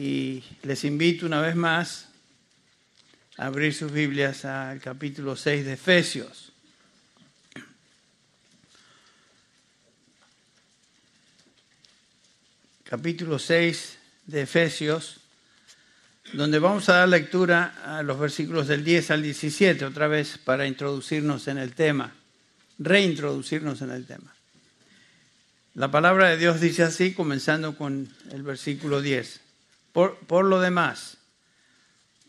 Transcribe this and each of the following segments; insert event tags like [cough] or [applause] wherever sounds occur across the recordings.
Y les invito una vez más a abrir sus Biblias al capítulo 6 de Efesios. Capítulo 6 de Efesios, donde vamos a dar lectura a los versículos del 10 al 17, otra vez para introducirnos en el tema, reintroducirnos en el tema. La palabra de Dios dice así, comenzando con el versículo 10. Por, lo demás,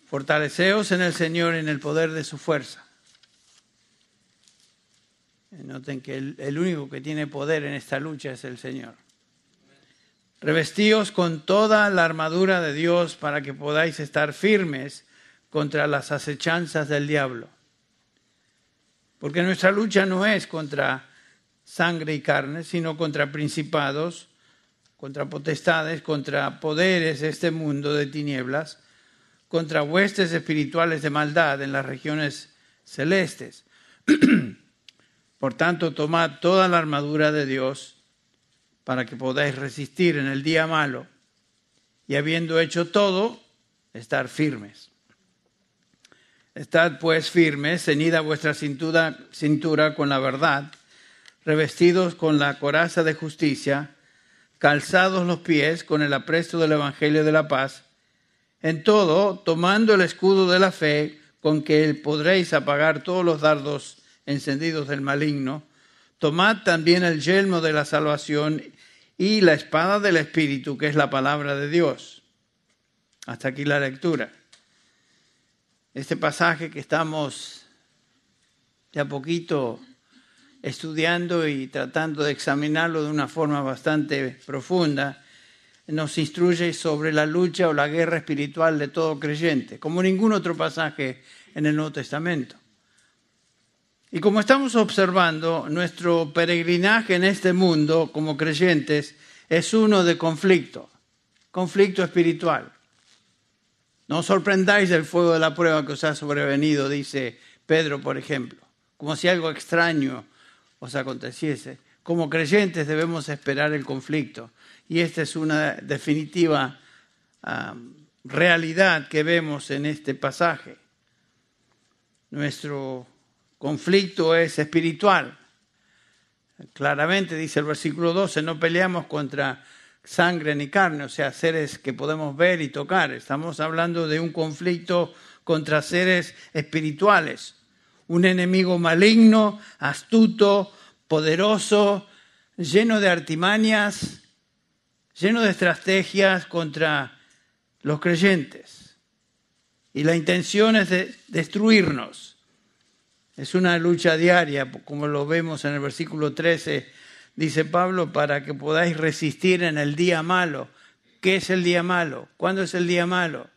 fortaleceos en el Señor en el poder de su fuerza. Noten que el, el único que tiene poder en esta lucha es el Señor. Revestíos con toda la armadura de Dios para que podáis estar firmes contra las acechanzas del diablo. Porque nuestra lucha no es contra sangre y carne, sino contra principados, contra potestades, contra poderes de este mundo de tinieblas, contra huestes espirituales de maldad en las regiones celestes. [clears throat] Por tanto, tomad toda la armadura de Dios para que podáis resistir en el día malo y habiendo hecho todo, estar firmes. Estad pues firmes, ceñida vuestra cintura, cintura con la verdad, revestidos con la coraza de justicia, calzados los pies con el apresto del Evangelio de la paz, en todo tomando el escudo de la fe con que podréis apagar todos los dardos encendidos del maligno, tomad también el yelmo de la salvación y la espada del Espíritu, que es la palabra de Dios. Hasta aquí la lectura. Este pasaje que estamos de a poquito estudiando y tratando de examinarlo de una forma bastante profunda, nos instruye sobre la lucha o la guerra espiritual de todo creyente, como ningún otro pasaje en el Nuevo Testamento. Y como estamos observando, nuestro peregrinaje en este mundo como creyentes es uno de conflicto, conflicto espiritual. No os sorprendáis del fuego de la prueba que os ha sobrevenido, dice Pedro, por ejemplo, como si algo extraño os aconteciese. Como creyentes debemos esperar el conflicto y esta es una definitiva ah, realidad que vemos en este pasaje. Nuestro conflicto es espiritual. Claramente dice el versículo 12, no peleamos contra sangre ni carne, o sea, seres que podemos ver y tocar. Estamos hablando de un conflicto contra seres espirituales, un enemigo maligno, astuto, poderoso, lleno de artimañas, lleno de estrategias contra los creyentes. Y la intención es de destruirnos. Es una lucha diaria, como lo vemos en el versículo 13, dice Pablo, para que podáis resistir en el día malo. ¿Qué es el día malo? ¿Cuándo es el día malo?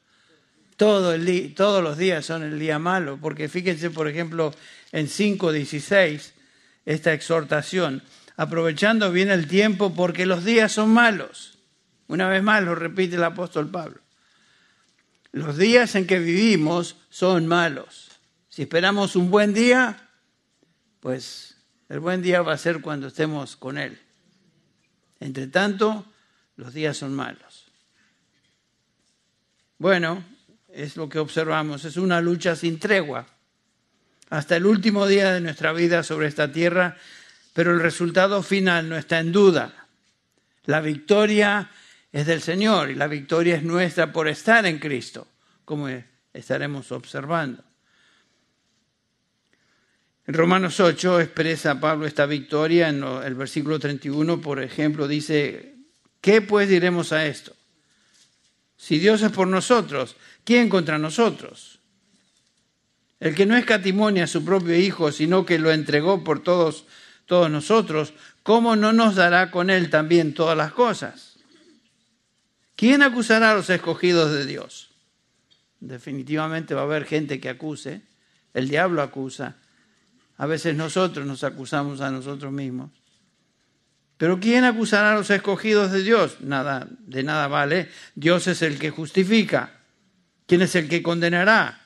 Todos los días son el día malo, porque fíjense, por ejemplo, en 5.16, esta exhortación, aprovechando bien el tiempo porque los días son malos. Una vez más lo repite el apóstol Pablo. Los días en que vivimos son malos. Si esperamos un buen día, pues el buen día va a ser cuando estemos con Él. Entre tanto, los días son malos. Bueno, es lo que observamos, es una lucha sin tregua hasta el último día de nuestra vida sobre esta tierra, pero el resultado final no está en duda. La victoria es del Señor y la victoria es nuestra por estar en Cristo, como estaremos observando. En Romanos 8 expresa Pablo esta victoria en el versículo 31, por ejemplo, dice, ¿qué pues diremos a esto? Si Dios es por nosotros, ¿quién contra nosotros? El que no escatimonia a su propio Hijo, sino que lo entregó por todos, todos nosotros, ¿cómo no nos dará con él también todas las cosas? ¿Quién acusará a los escogidos de Dios? Definitivamente va a haber gente que acuse, el diablo acusa, a veces nosotros nos acusamos a nosotros mismos. Pero ¿quién acusará a los escogidos de Dios? Nada, de nada vale. Dios es el que justifica. ¿Quién es el que condenará?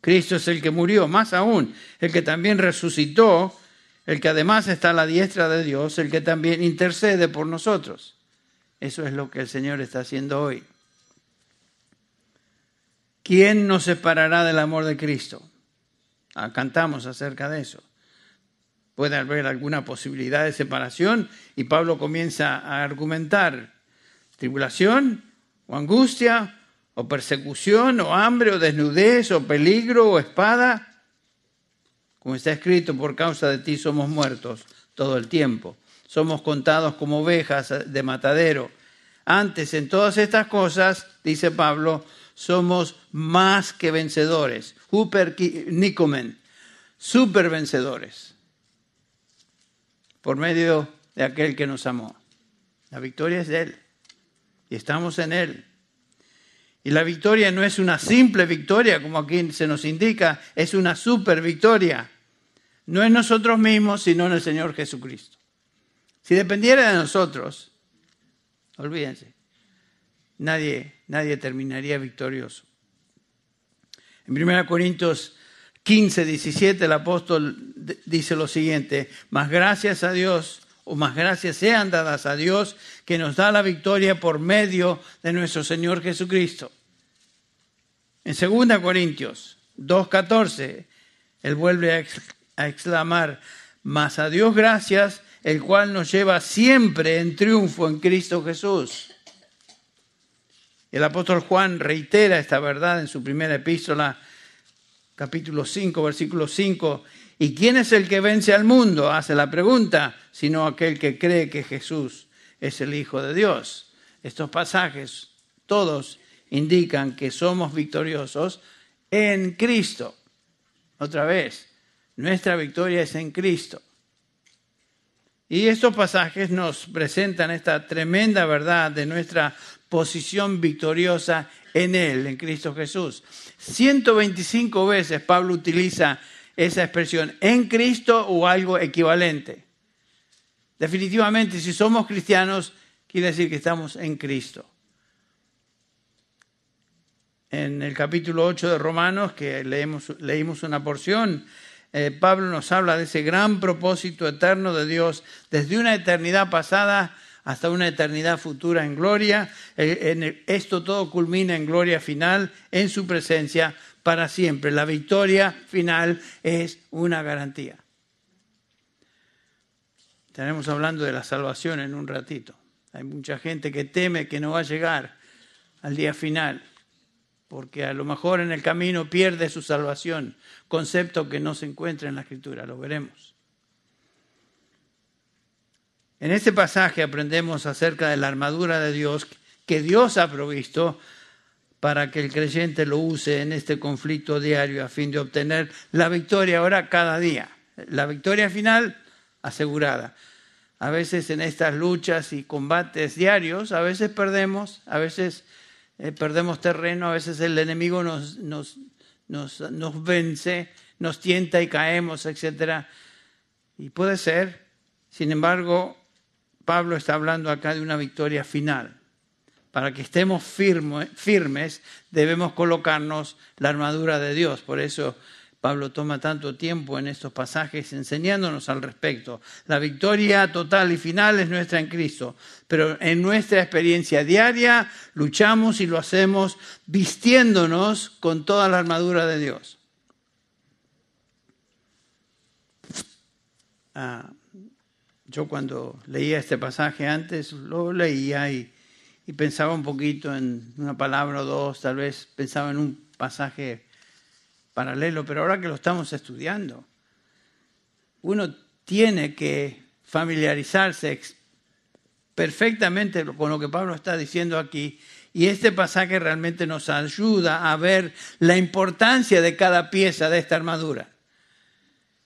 Cristo es el que murió, más aún, el que también resucitó, el que además está a la diestra de Dios, el que también intercede por nosotros. Eso es lo que el Señor está haciendo hoy. ¿quién nos separará del amor de Cristo? Ah, cantamos acerca de eso. Puede haber alguna posibilidad de separación y Pablo comienza a argumentar tribulación o angustia o persecución o hambre o desnudez o peligro o espada. Como está escrito, por causa de ti somos muertos todo el tiempo. Somos contados como ovejas de matadero. Antes, en todas estas cosas, dice Pablo, somos más que vencedores. Huper Nikomen, super vencedores. Por medio de aquel que nos amó. La victoria es de Él. Y estamos en Él. Y la victoria no es una simple victoria, como aquí se nos indica, es una super victoria. No en nosotros mismos, sino en el Señor Jesucristo. Si dependiera de nosotros, olvídense, nadie, nadie terminaría victorioso. En 1 Corintios 15, 17, el apóstol dice lo siguiente, más gracias a Dios, o más gracias sean dadas a Dios, que nos da la victoria por medio de nuestro Señor Jesucristo. En 2 Corintios 2.14, él vuelve a exclamar, más a Dios gracias, el cual nos lleva siempre en triunfo en Cristo Jesús. El apóstol Juan reitera esta verdad en su primera epístola, capítulo 5, versículo 5. ¿Y quién es el que vence al mundo? Hace la pregunta, sino aquel que cree que Jesús es el Hijo de Dios. Estos pasajes todos indican que somos victoriosos en Cristo. Otra vez, nuestra victoria es en Cristo. Y estos pasajes nos presentan esta tremenda verdad de nuestra posición victoriosa en Él, en Cristo Jesús. 125 veces Pablo utiliza esa expresión, en Cristo o algo equivalente. Definitivamente, si somos cristianos, quiere decir que estamos en Cristo. En el capítulo 8 de Romanos, que leemos, leímos una porción, eh, Pablo nos habla de ese gran propósito eterno de Dios desde una eternidad pasada hasta una eternidad futura en gloria. en esto todo culmina en gloria final, en su presencia para siempre. La victoria final es una garantía. Estaremos hablando de la salvación en un ratito. Hay mucha gente que teme que no va a llegar al día final porque a lo mejor en el camino pierde su salvación, concepto que no se encuentra en la escritura, lo veremos. En este pasaje aprendemos acerca de la armadura de Dios que Dios ha provisto para que el creyente lo use en este conflicto diario a fin de obtener la victoria ahora cada día. La victoria final asegurada. A veces en estas luchas y combates diarios, a veces perdemos, a veces eh, perdemos terreno, a veces el enemigo nos, nos, nos, nos vence, nos tienta y caemos, etc. Y puede ser, sin embargo, Pablo está hablando acá de una victoria final. Para que estemos firmes, debemos colocarnos la armadura de Dios. Por eso Pablo toma tanto tiempo en estos pasajes enseñándonos al respecto. La victoria total y final es nuestra en Cristo, pero en nuestra experiencia diaria luchamos y lo hacemos vistiéndonos con toda la armadura de Dios. Ah, yo cuando leía este pasaje antes, lo leía y, y pensaba un poquito en una palabra o dos, tal vez pensaba en un pasaje paralelo, pero ahora que lo estamos estudiando, uno tiene que familiarizarse perfectamente con lo que Pablo está diciendo aquí. Y este pasaje realmente nos ayuda a ver la importancia de cada pieza de esta armadura.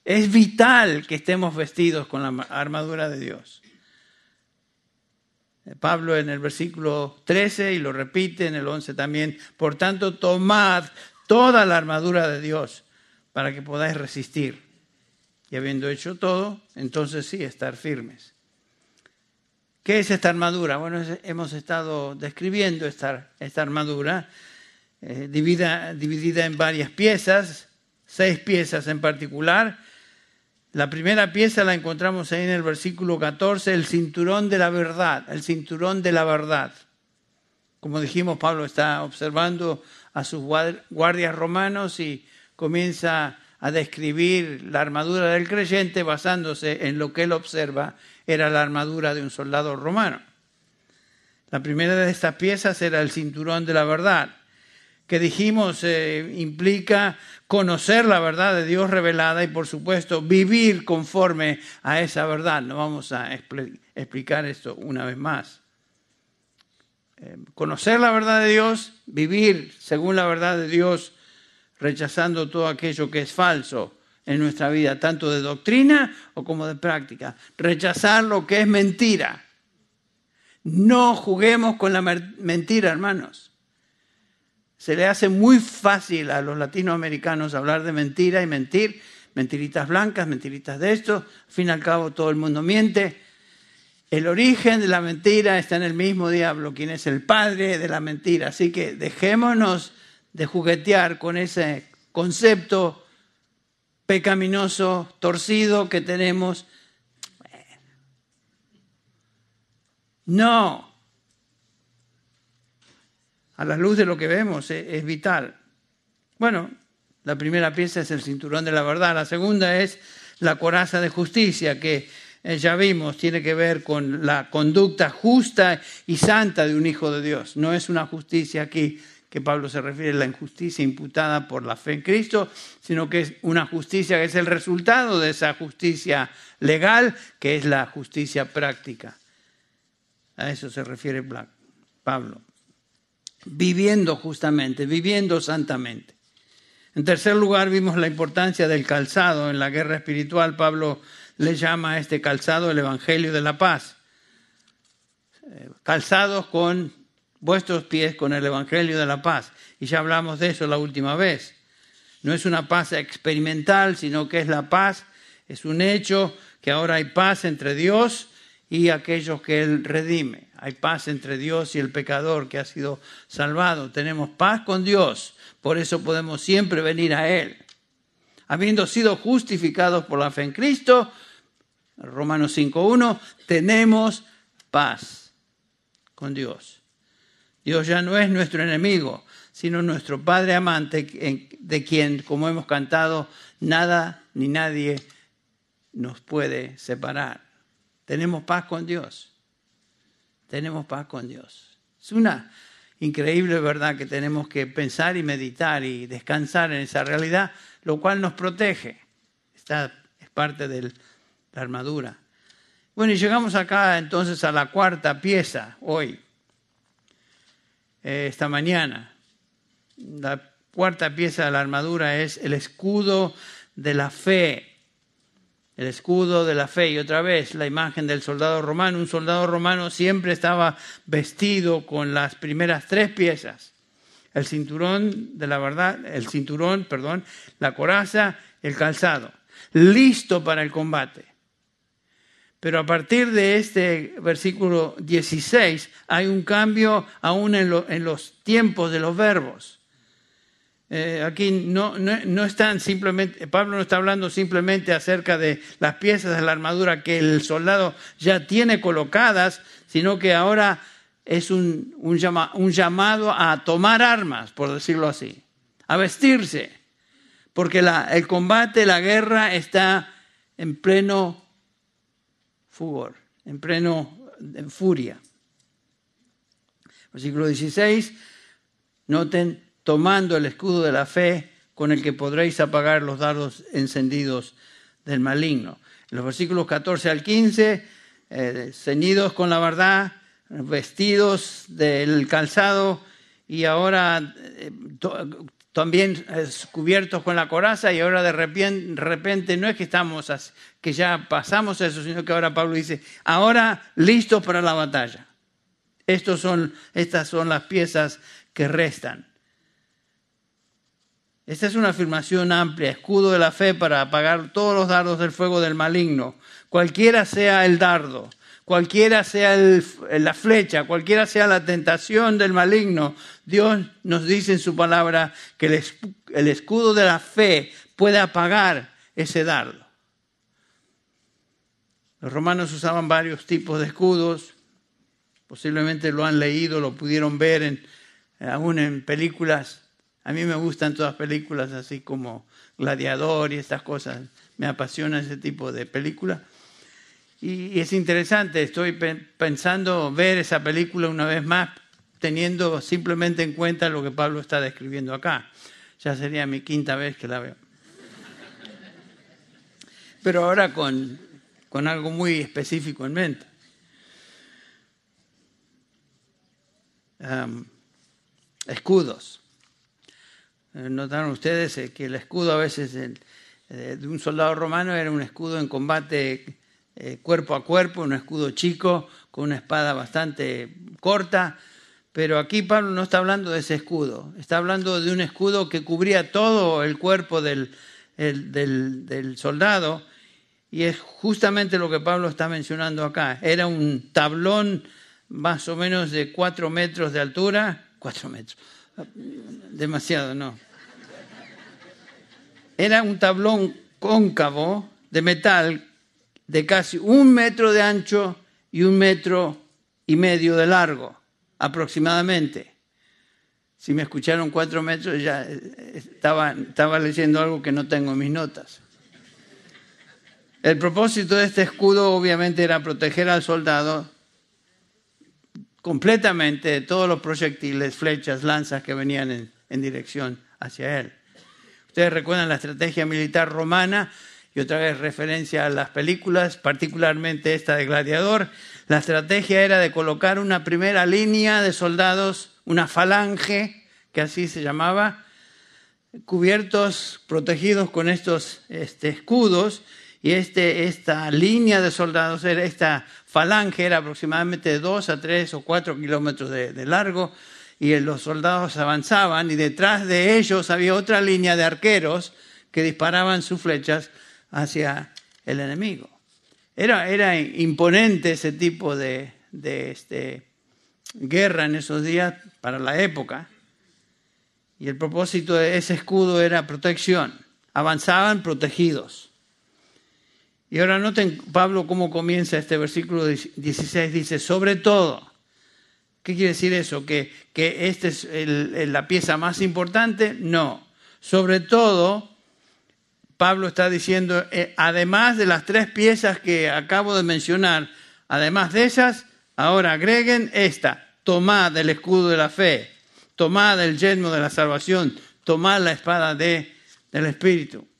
Es vital que estemos vestidos con la armadura de Dios. Pablo en el versículo 13 y lo repite en el 11 también, por tanto, tomad toda la armadura de Dios para que podáis resistir. Y habiendo hecho todo, entonces sí, estar firmes. ¿Qué es esta armadura? Bueno, hemos estado describiendo esta, esta armadura eh, dividida, en varias piezas, seis piezas en particular. La primera pieza la encontramos ahí en el versículo 14, el cinturón de la verdad, el cinturón de la verdad. Como dijimos, Pablo está observando a sus guardias romanos y comienza a describir la armadura del creyente basándose en lo que él observa era la armadura de un soldado romano. La primera de estas piezas era el cinturón de la verdad, que dijimos eh, implica conocer la verdad de Dios revelada y por supuesto vivir conforme a esa verdad. No vamos a explicar esto una vez más. Eh, conocer la verdad de Dios, vivir según la verdad de Dios, rechazando todo aquello que es falso en nuestra vida, tanto de doctrina o como de práctica. Rechazar lo que es mentira. No juguemos con la mentira, hermanos. Se le hace muy fácil a los latinoamericanos hablar de mentira y mentir, mentiritas blancas, mentiritas de esto. Al fin y al cabo todo el mundo miente. El origen de la mentira está en el mismo diablo, quien es el padre de la mentira. Así que dejémonos de juguetear con ese concepto pecaminoso, torcido que tenemos. No. A la luz de lo que vemos es, vital. Bueno, la primera pieza es el cinturón de la verdad. La segunda es la coraza de justicia, que eh, ya vimos, tiene que ver con la conducta justa y santa de un hijo de Dios. No es una justicia aquí que Pablo se refiere a la injusticia imputada por la fe en Cristo, sino que es una justicia que es el resultado de esa justicia legal, que es la justicia práctica. A eso se refiere Pablo. Viviendo justamente, viviendo santamente. En tercer lugar, vimos la importancia del calzado en la guerra espiritual. Pablo le llama a este calzado el Evangelio de la Paz. Eh, calzados con vuestros pies con el Evangelio de la paz. Y ya hablamos de eso la última vez. No es una paz experimental, sino que es la paz, es un hecho que ahora hay paz entre Dios y aquellos que Él redime. Hay paz entre Dios y el pecador que ha sido salvado. Tenemos paz con Dios, por eso podemos siempre venir a Él. Habiendo sido justificados por la fe en Cristo, Romanos 5.1, tenemos paz con Dios. Dios ya no es nuestro enemigo, sino nuestro Padre amante, de quien, como hemos cantado, nada ni nadie nos puede separar. Tenemos paz con Dios. Tenemos paz con Dios. Es una increíble verdad que tenemos que pensar y meditar y descansar en esa realidad, lo cual nos protege. Esta es parte de la armadura. Bueno, y llegamos acá entonces a la cuarta pieza hoy. Eh, esta mañana. La cuarta pieza de la armadura es el escudo de la fe. El escudo de la fe. Y otra vez la imagen del soldado romano. Un soldado romano siempre estaba vestido con las primeras tres piezas. El cinturón de la verdad, el cinturón, perdón, la coraza, el calzado. Listo para el combate. Pero a partir de este versículo 16 hay un cambio aún en, los tiempos de los verbos. Eh, aquí no, no, están simplemente, Pablo no está hablando simplemente acerca de las piezas de la armadura que el soldado ya tiene colocadas, sino que ahora es un, un, llamado a tomar armas, por decirlo así, a vestirse, porque el combate, la guerra está en pleno furor, en pleno en furia. Versículo 16, noten, tomando el escudo de la fe con el que podréis apagar los dardos encendidos del maligno. En los versículos 14 al 15, eh, ceñidos con la verdad, vestidos del calzado y ahora eh, también cubiertos con la coraza y ahora de repente, no es que estamos que ya pasamos eso, sino que ahora Pablo dice, ahora listos para la batalla. Estos son, estas son las piezas que restan. Esta es una afirmación amplia, escudo de la fe para apagar todos los dardos del fuego del maligno, cualquiera sea el dardo, cualquiera sea la flecha, cualquiera sea la tentación del maligno, Dios nos dice en su palabra que el, el escudo de la fe puede apagar ese dardo. Los romanos usaban varios tipos de escudos, Posiblemente lo han leído, lo pudieron ver en, aún en películas. A mí me gustan todas películas así como Gladiador y estas cosas. Me apasiona ese tipo de películas. Y es interesante, estoy pensando ver esa película una vez más, teniendo simplemente en cuenta lo que Pablo está describiendo acá. Ya sería mi quinta vez que la veo. Pero ahora con, con algo muy específico en mente. escudos. Eh, notaron ustedes eh, que el escudo a veces eh, de un soldado romano era un escudo en combate cuerpo a cuerpo, un escudo chico con una espada bastante corta, pero aquí Pablo no está hablando de ese escudo, está hablando de un escudo que cubría todo el cuerpo del, del soldado. Y es justamente lo que Pablo está mencionando acá. Era un tablón más o menos de cuatro metros de altura, cuatro metros, demasiado, no. Era un tablón cóncavo de metal de casi un metro de ancho y un metro y medio de largo, aproximadamente. Si me escucharon cuatro metros, ya eh, estaba, estaba leyendo algo que no tengo en mis notas. El propósito de este escudo obviamente era proteger al soldado completamente de todos los proyectiles, flechas, lanzas que venían en, dirección hacia él. Ustedes recuerdan la estrategia militar romana y otra vez referencia a las películas, particularmente esta de Gladiador. La estrategia era de colocar una primera línea de soldados, una falange, que así se llamaba, cubiertos, protegidos con estos este, escudos, y este, esta línea de soldados, esta falange era aproximadamente de dos a tres o cuatro kilómetros de, largo y los soldados avanzaban y detrás de ellos había otra línea de arqueros que disparaban sus flechas hacia el enemigo. Era, era imponente ese tipo de, de este, guerra en esos días para la época. Y el propósito de ese escudo era protección. Avanzaban protegidos. Y ahora noten, Pablo, cómo comienza este versículo 16. Dice, sobre todo. ¿Qué quiere decir eso? ¿Que, que esta es la pieza más importante? No. Sobre todo, Pablo está diciendo, eh, además de las tres piezas que acabo de mencionar, además de esas, ahora agreguen esta. Tomad el escudo de la fe, tomad el yelmo de la salvación, tomad la espada de, del Espíritu.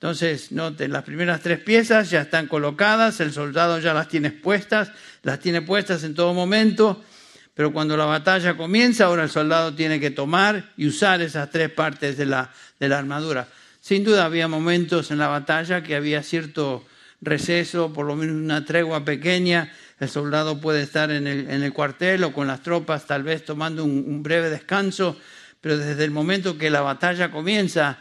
Entonces, noten, las primeras tres piezas ya están colocadas, el soldado ya las tiene puestas, las tiene puestas en todo momento, pero cuando la batalla comienza, ahora el soldado tiene que tomar y usar esas tres partes de la, de la armadura. Sin duda había momentos en la batalla que había cierto receso, por lo menos una tregua pequeña, el soldado puede estar en el, en el cuartel o con las tropas tal vez tomando un breve descanso, pero desde el momento que la batalla comienza,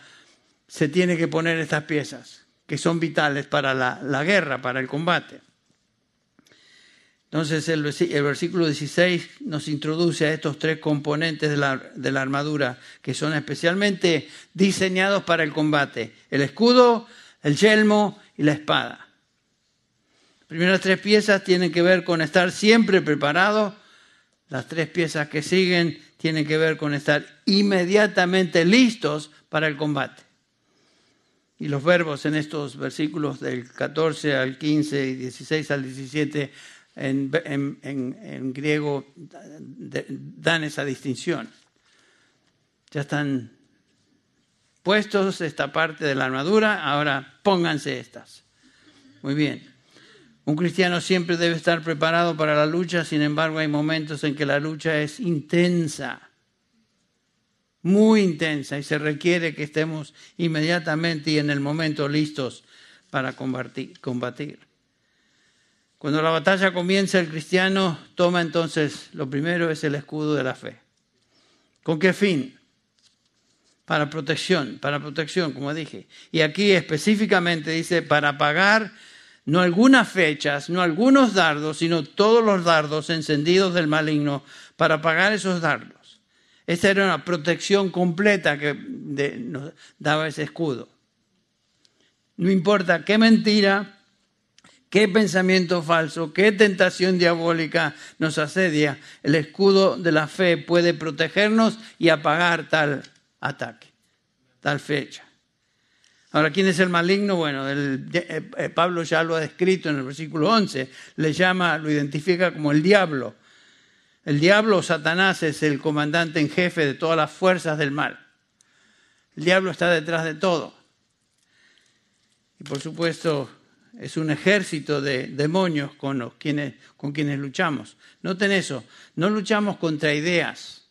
se tiene que poner estas piezas, que son vitales para la, guerra, para el combate. Entonces el, versículo 16 nos introduce a estos tres componentes de la, de la, armadura que son especialmente diseñados para el combate. El escudo, el yelmo y la espada. Las primeras tres piezas tienen que ver con estar siempre preparado. Las tres piezas que siguen tienen que ver con estar inmediatamente listos para el combate. Y los verbos en estos versículos del 14 al 15 y 16 al 17 en, griego dan esa distinción. Ya están puestos esta parte de la armadura, ahora pónganse estas. Muy bien. Un cristiano siempre debe estar preparado para la lucha, sin embargo hay momentos en que la lucha es intensa muy intensa y se requiere que estemos inmediatamente y en el momento listos para combatir. Cuando la batalla comienza, el cristiano toma entonces, lo primero es el escudo de la fe. ¿Con qué fin? Para protección, para protección, como dije. Y aquí específicamente dice, para pagar no algunas fechas, no algunos dardos, sino todos los dardos encendidos del maligno, para pagar esos dardos. Esa era una protección completa que nos daba ese escudo. No importa qué mentira, qué pensamiento falso, qué tentación diabólica nos asedia, el escudo de la fe puede protegernos y apagar tal ataque, tal fecha. Ahora, ¿quién es el maligno? Bueno, el, eh, eh, Pablo ya lo ha descrito en el versículo 11, le llama, lo identifica como el diablo. El diablo, Satanás, es el comandante en jefe de todas las fuerzas del mal. El diablo está detrás de todo. Y por supuesto, es un ejército de demonios con, los quienes, con quienes luchamos. Noten eso, no luchamos contra ideas,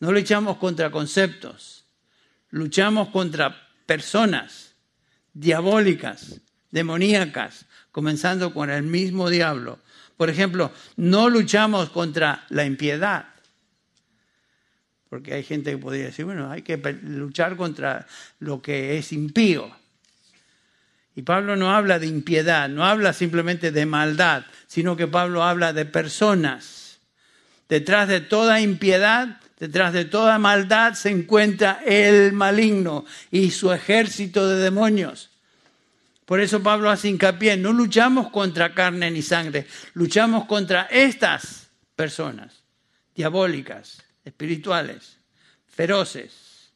no luchamos contra conceptos, luchamos contra personas diabólicas, demoníacas, comenzando con el mismo diablo. Por ejemplo, no luchamos contra la impiedad. Porque hay gente que podría decir, bueno, hay que luchar contra lo que es impío. Y Pablo no habla de impiedad, no habla simplemente de maldad, sino que Pablo habla de personas. Detrás de toda impiedad, detrás de toda maldad se encuentra el maligno y su ejército de demonios. Por eso Pablo hace hincapié, no luchamos contra carne ni sangre, luchamos contra estas personas diabólicas, espirituales, feroces.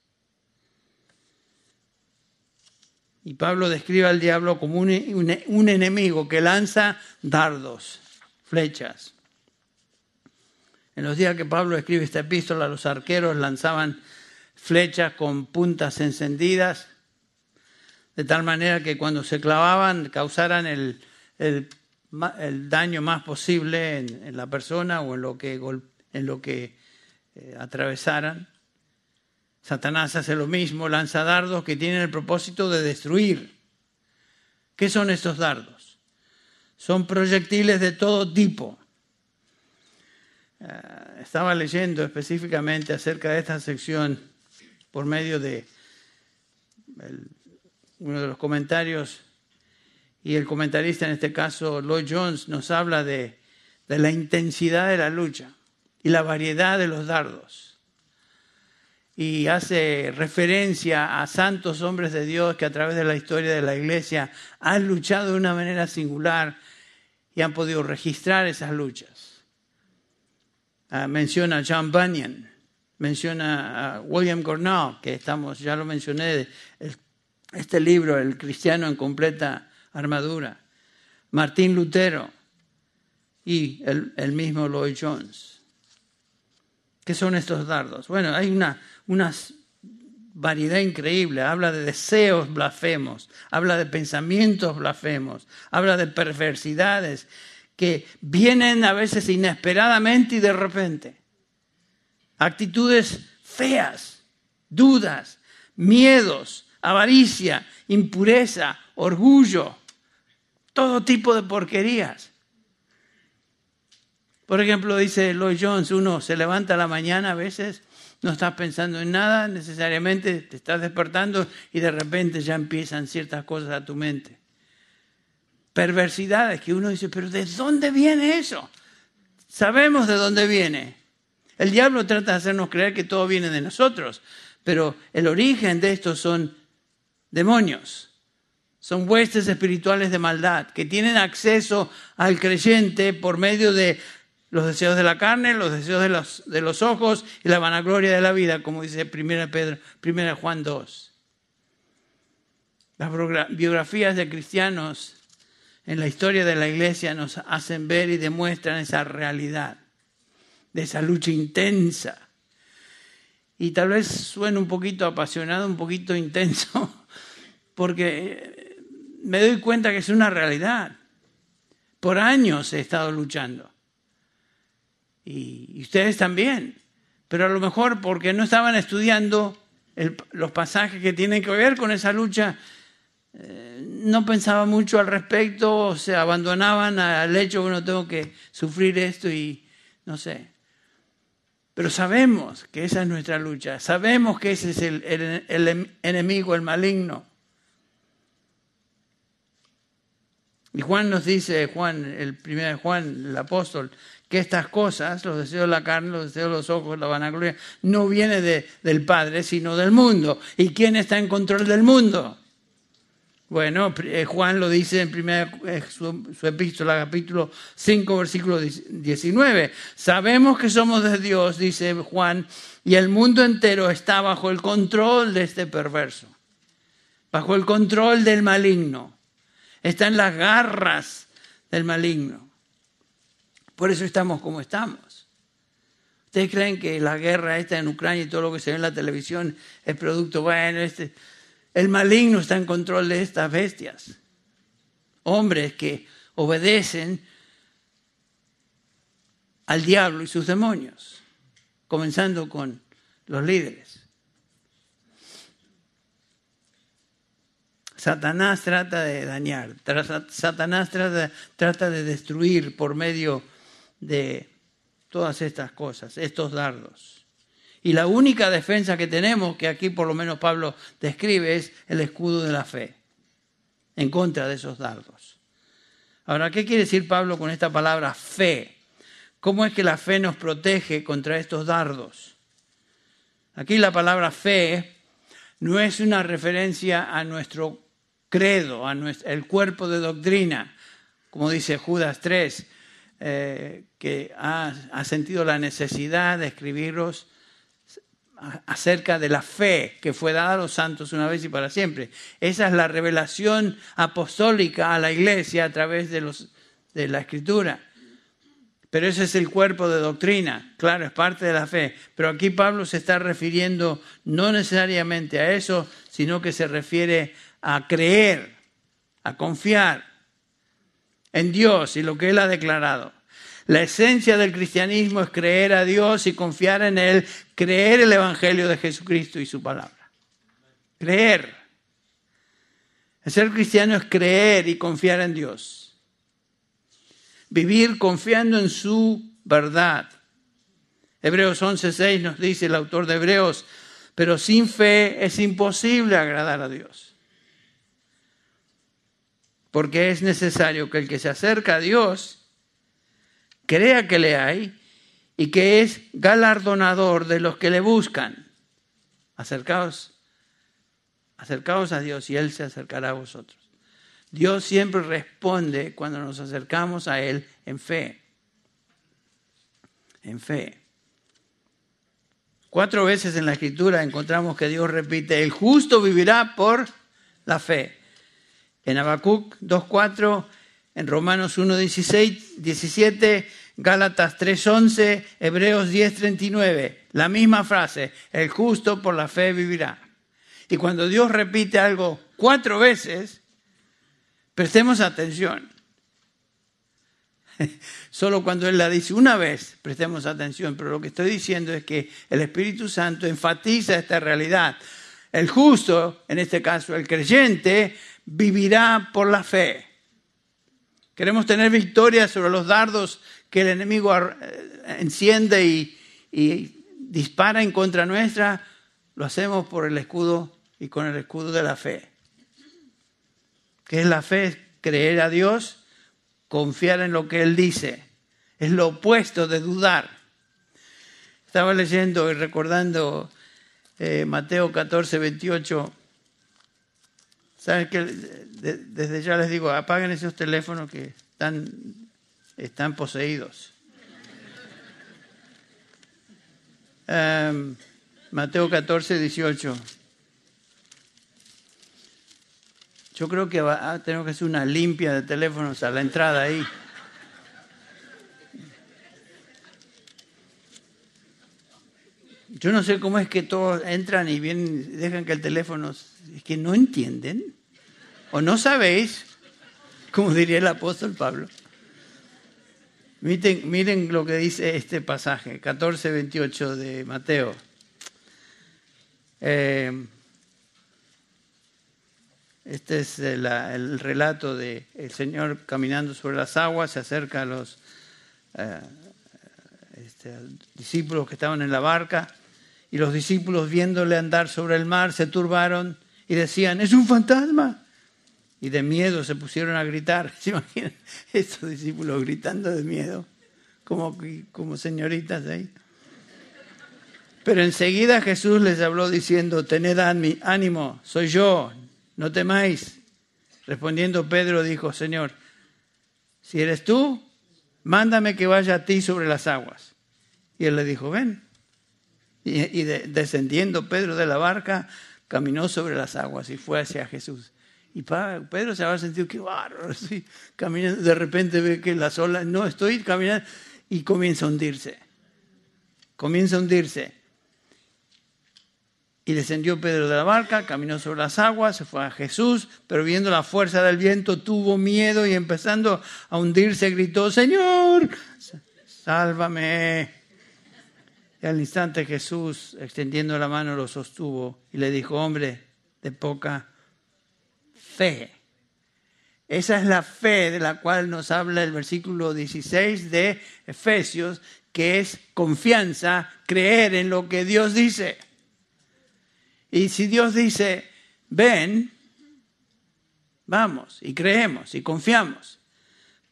Y Pablo describe al diablo como un, enemigo que lanza dardos, flechas. En los días que Pablo escribe esta epístola, los arqueros lanzaban flechas con puntas encendidas, de tal manera que cuando se clavaban causaran el, el, daño más posible en, la persona o en lo que, en lo que eh, atravesaran. Satanás hace lo mismo, lanza dardos que tienen el propósito de destruir. ¿Qué son estos dardos? Son proyectiles de todo tipo. Eh, estaba leyendo específicamente acerca de esta sección por medio de uno de los comentarios y el comentarista en este caso, Lloyd Jones, nos habla de la intensidad de la lucha y la variedad de los dardos y hace referencia a santos hombres de Dios que a través de la historia de la iglesia han luchado de una manera singular y han podido registrar esas luchas. Ah, menciona a John Bunyan, menciona a William Cornell, que estamos, ya lo mencioné, este libro, El cristiano en completa armadura, Martín Lutero y el, el mismo Lloyd Jones. ¿Qué son estos dardos? Bueno, hay una, una variedad increíble. Habla de deseos blasfemos, habla de pensamientos blasfemos, habla de perversidades que vienen a veces inesperadamente y de repente. Actitudes feas, dudas, miedos, avaricia, impureza, orgullo, todo tipo de porquerías. Por ejemplo, dice Lloyd Jones, uno se levanta a la mañana a veces no estás pensando en nada, necesariamente te estás despertando y de repente ya empiezan ciertas cosas a tu mente. Perversidades que uno dice, pero ¿de dónde viene eso? Sabemos de dónde viene. El diablo trata de hacernos creer que todo viene de nosotros, pero el origen de esto son demonios, son huestes espirituales de maldad que tienen acceso al creyente por medio de los deseos de la carne, los deseos de los, de los ojos y la vanagloria de la vida, como dice 1 Pedro, 1 Juan 2. Las biografías de cristianos en la historia de la iglesia nos hacen ver y demuestran esa realidad, de esa lucha intensa. Y tal vez suene un poquito apasionado, un poquito [laughs] intenso, porque me doy cuenta que es una realidad. Por años he estado luchando y ustedes también, pero a lo mejor porque no estaban estudiando los pasajes que tienen que ver con esa lucha, eh, no pensaban mucho al respecto, se abandonaban al hecho que no tengo que sufrir esto y no sé. Pero sabemos que esa es nuestra lucha, sabemos que ese es el enemigo, el maligno. Y Juan nos dice, Juan, el primer Juan, el apóstol, que estas cosas, los deseos de la carne, los deseos de los ojos, la vanagloria, no viene de, del Padre, sino del mundo. ¿Y quién está en control del mundo? Bueno, eh, Juan lo dice en primera, eh, su, su, epístola, capítulo 5, versículo 19. Sabemos que somos de Dios, dice Juan, y el mundo entero está bajo el control de este perverso, bajo el control del maligno. Está en las garras del maligno. Por eso estamos como estamos. ¿Ustedes creen que la guerra esta en Ucrania y todo lo que se ve en la televisión es producto, bueno, este, el maligno está en control de estas bestias. Hombres que obedecen al diablo y sus demonios, comenzando con los líderes. Satanás trata de dañar, Satanás trata, de destruir por medio de todas estas cosas, estos dardos. Y la única defensa que tenemos, que aquí por lo menos Pablo describe, es el escudo de la fe, en contra de esos dardos. Ahora, ¿qué quiere decir Pablo con esta palabra fe? ¿Cómo es que la fe nos protege contra estos dardos? Aquí la palabra fe no es una referencia a nuestro credo, a nuestro, el cuerpo de doctrina, como dice Judas 3, eh, que ha, sentido la necesidad de escribirlos acerca de la fe que fue dada a los santos una vez y para siempre. Esa es la revelación apostólica a la iglesia a través de, los, de la escritura. Pero ese es el cuerpo de doctrina, claro, es parte de la fe. Pero aquí Pablo se está refiriendo no necesariamente a eso, sino que se refiere creer, a confiar en Dios y lo que Él ha declarado. La esencia del cristianismo es creer a Dios y confiar en Él, creer el Evangelio de Jesucristo y su palabra. Creer. Ser cristiano es creer y confiar en Dios. Vivir confiando en su verdad. Hebreos 11:6 nos dice el autor de Hebreos, pero sin fe es imposible agradar a Dios. Porque es necesario que el que se acerca a Dios crea que le hay y que es galardonador de los que le buscan. Acercaos, acercaos a Dios y Él se acercará a vosotros. Dios siempre responde cuando nos acercamos a Él en fe. En fe. Cuatro veces en la escritura encontramos que Dios repite, el justo vivirá por la fe. En Habacuc 2.4 en Romanos 1, 17, Gálatas 3.11, Hebreos 10.39. La misma frase, el justo por la fe vivirá. Y cuando Dios repite algo cuatro veces, prestemos atención. [laughs] Solo cuando Él la dice una vez, prestemos atención. Pero lo que estoy diciendo es que el Espíritu Santo enfatiza esta realidad. El justo, en este caso el creyente, vivirá por la fe. Queremos tener victoria sobre los dardos que el enemigo eh, enciende y, dispara en contra nuestra. Lo hacemos por el escudo y con el escudo de la fe. ¿Qué es la fe? Creer a Dios, confiar en lo que Él dice. Es lo opuesto de dudar. Estaba leyendo y recordando eh, Mateo 14, 28. ¿Saben que desde ya les digo, apaguen esos teléfonos que están, están poseídos. Em, Mateo 14, 18. Yo creo que va, a tener que hacer una limpia de teléfonos a la entrada ahí. Yo no sé cómo es que todos entran y vienen, dejan que el teléfono, es que no entienden o no sabéis, como diría el apóstol Pablo. Miren, lo que dice este pasaje, 14, 28 de Mateo. Eh, este es el, relato del el Señor caminando sobre las aguas, se acerca a los eh, este, discípulos que estaban en la barca y los discípulos viéndole andar sobre el mar se turbaron y decían, es un fantasma y de miedo se pusieron a gritar. [laughs] ¿Se imaginan estos discípulos gritando de miedo? Como, como señoritas ahí. Pero enseguida Jesús les habló diciendo, tened ánimo, soy yo, no temáis. Respondiendo Pedro dijo, Señor, si eres tú, mándame que vaya a ti sobre las aguas. Y él le dijo, ven. Y, descendiendo Pedro de la barca, caminó sobre las aguas y fue hacia Jesús. Y Pedro se había sentido, qué bárbaro, caminando, de repente ve que las olas, no, estoy caminando, y comienza a hundirse. Comienza a hundirse. Y descendió Pedro de la barca, caminó sobre las aguas, se fue a Jesús, pero viendo la fuerza del viento tuvo miedo y empezando a hundirse gritó, Señor, sálvame. Y al instante Jesús, extendiendo la mano, lo sostuvo y le dijo, hombre de poca fe. Esa es la fe de la cual nos habla el versículo 16 de Efesios, que es confianza, creer en lo que Dios dice. Y si Dios dice, ven, vamos y creemos y confiamos.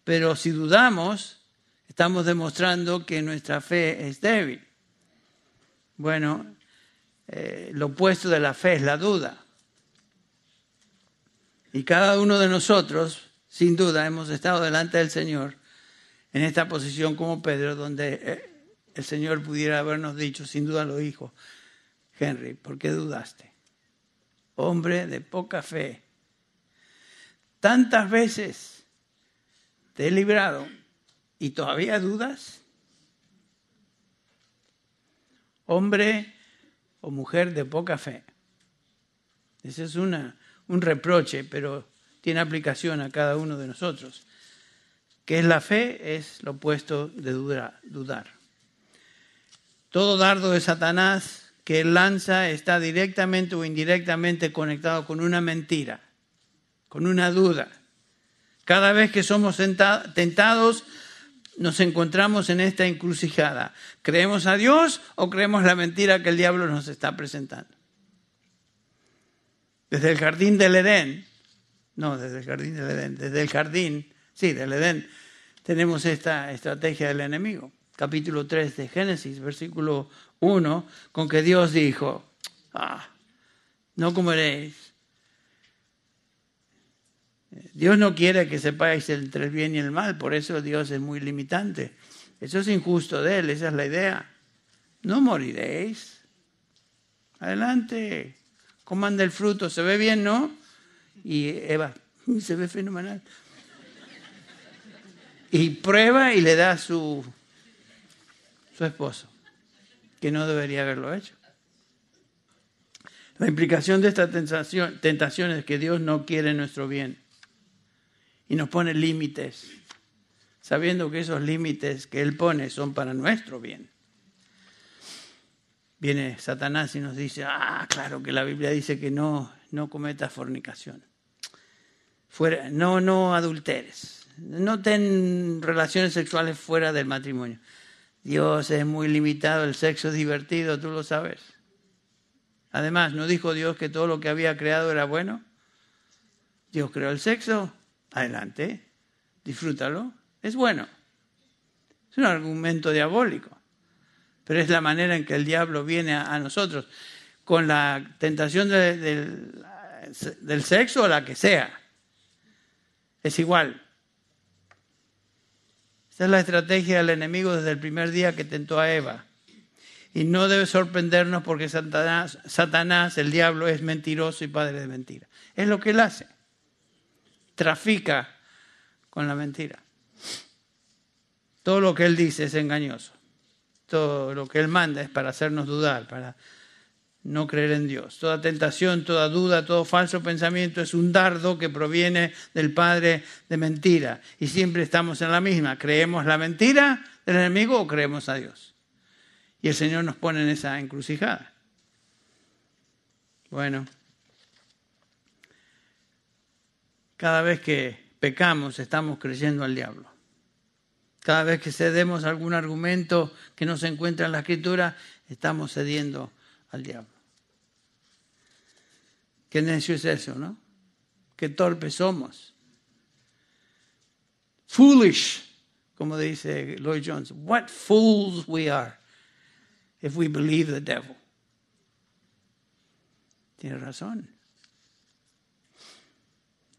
Pero si dudamos, estamos demostrando que nuestra fe es débil. Bueno, eh, lo opuesto de la fe es la duda. Y cada uno de nosotros, sin duda, hemos estado delante del Señor en esta posición como Pedro, donde eh, el Señor pudiera habernos dicho, sin duda lo dijo, Henry, ¿por qué dudaste? Hombre de poca fe. Tantas veces te he librado y todavía dudas. Hombre o mujer de poca fe. Ese es una, un reproche, pero tiene aplicación a cada uno de nosotros. ¿Qué es la fe? Es lo opuesto de dudar. Todo dardo de Satanás que él lanza está directamente o indirectamente conectado con una mentira, con una duda. Cada vez que somos tentados, nos encontramos en esta encrucijada. ¿Creemos a Dios o creemos la mentira que el diablo nos está presentando? Desde el jardín del Edén, no, desde el jardín del Edén, desde el jardín, sí, del Edén, tenemos esta estrategia del enemigo. Capítulo 3 de Génesis, versículo uno con que Dios dijo, ah, no comeréis. Dios no quiere que sepáis entre el bien y el mal, por eso Dios es muy limitante. Eso es injusto de Él, esa es la idea. No moriréis. Adelante, coman del fruto, se ve bien, ¿no? Y Eva, [laughs] se ve fenomenal. Y prueba y le da su, su esposo que no debería haberlo hecho. La implicación de esta tentación, es que Dios no quiere nuestro bien y nos pone límites, sabiendo que esos límites que Él pone son para nuestro bien. Viene Satanás y nos dice, ah, claro que la Biblia dice que no, no cometas fornicación. Fuera, no, no adulteres. No ten relaciones sexuales fuera del matrimonio. Dios es muy limitado, el sexo es divertido, tú lo sabes. Además, ¿no dijo Dios que todo lo que había creado era bueno? Dios creó el sexo, adelante, disfrútalo, es bueno. Es un argumento diabólico, pero es la manera en que el diablo viene a, nosotros, con la tentación del sexo o la que sea. Es igual. Esa es la estrategia del enemigo desde el primer día que tentó a Eva. Y no debe sorprendernos porque Satanás, Satanás, el diablo, es mentiroso y padre de mentira. Es lo que él hace. Trafica con la mentira. Todo lo que él dice es engañoso. Todo lo que él manda es para hacernos dudar, para no creer en Dios. Toda tentación, toda duda, todo falso pensamiento es un dardo que proviene del Padre de mentira. Y siempre estamos en la misma. ¿Creemos la mentira del enemigo o creemos a Dios? Y el Señor nos pone en esa encrucijada. Bueno, cada vez que pecamos estamos creyendo al diablo. Cada vez que cedemos algún argumento que no se encuentra en la escritura, estamos cediendo al diablo. Qué necio es eso, ¿no? Qué torpes somos. Foolish, como dice Lloyd Jones. What fools we are if we believe the devil. Tiene razón.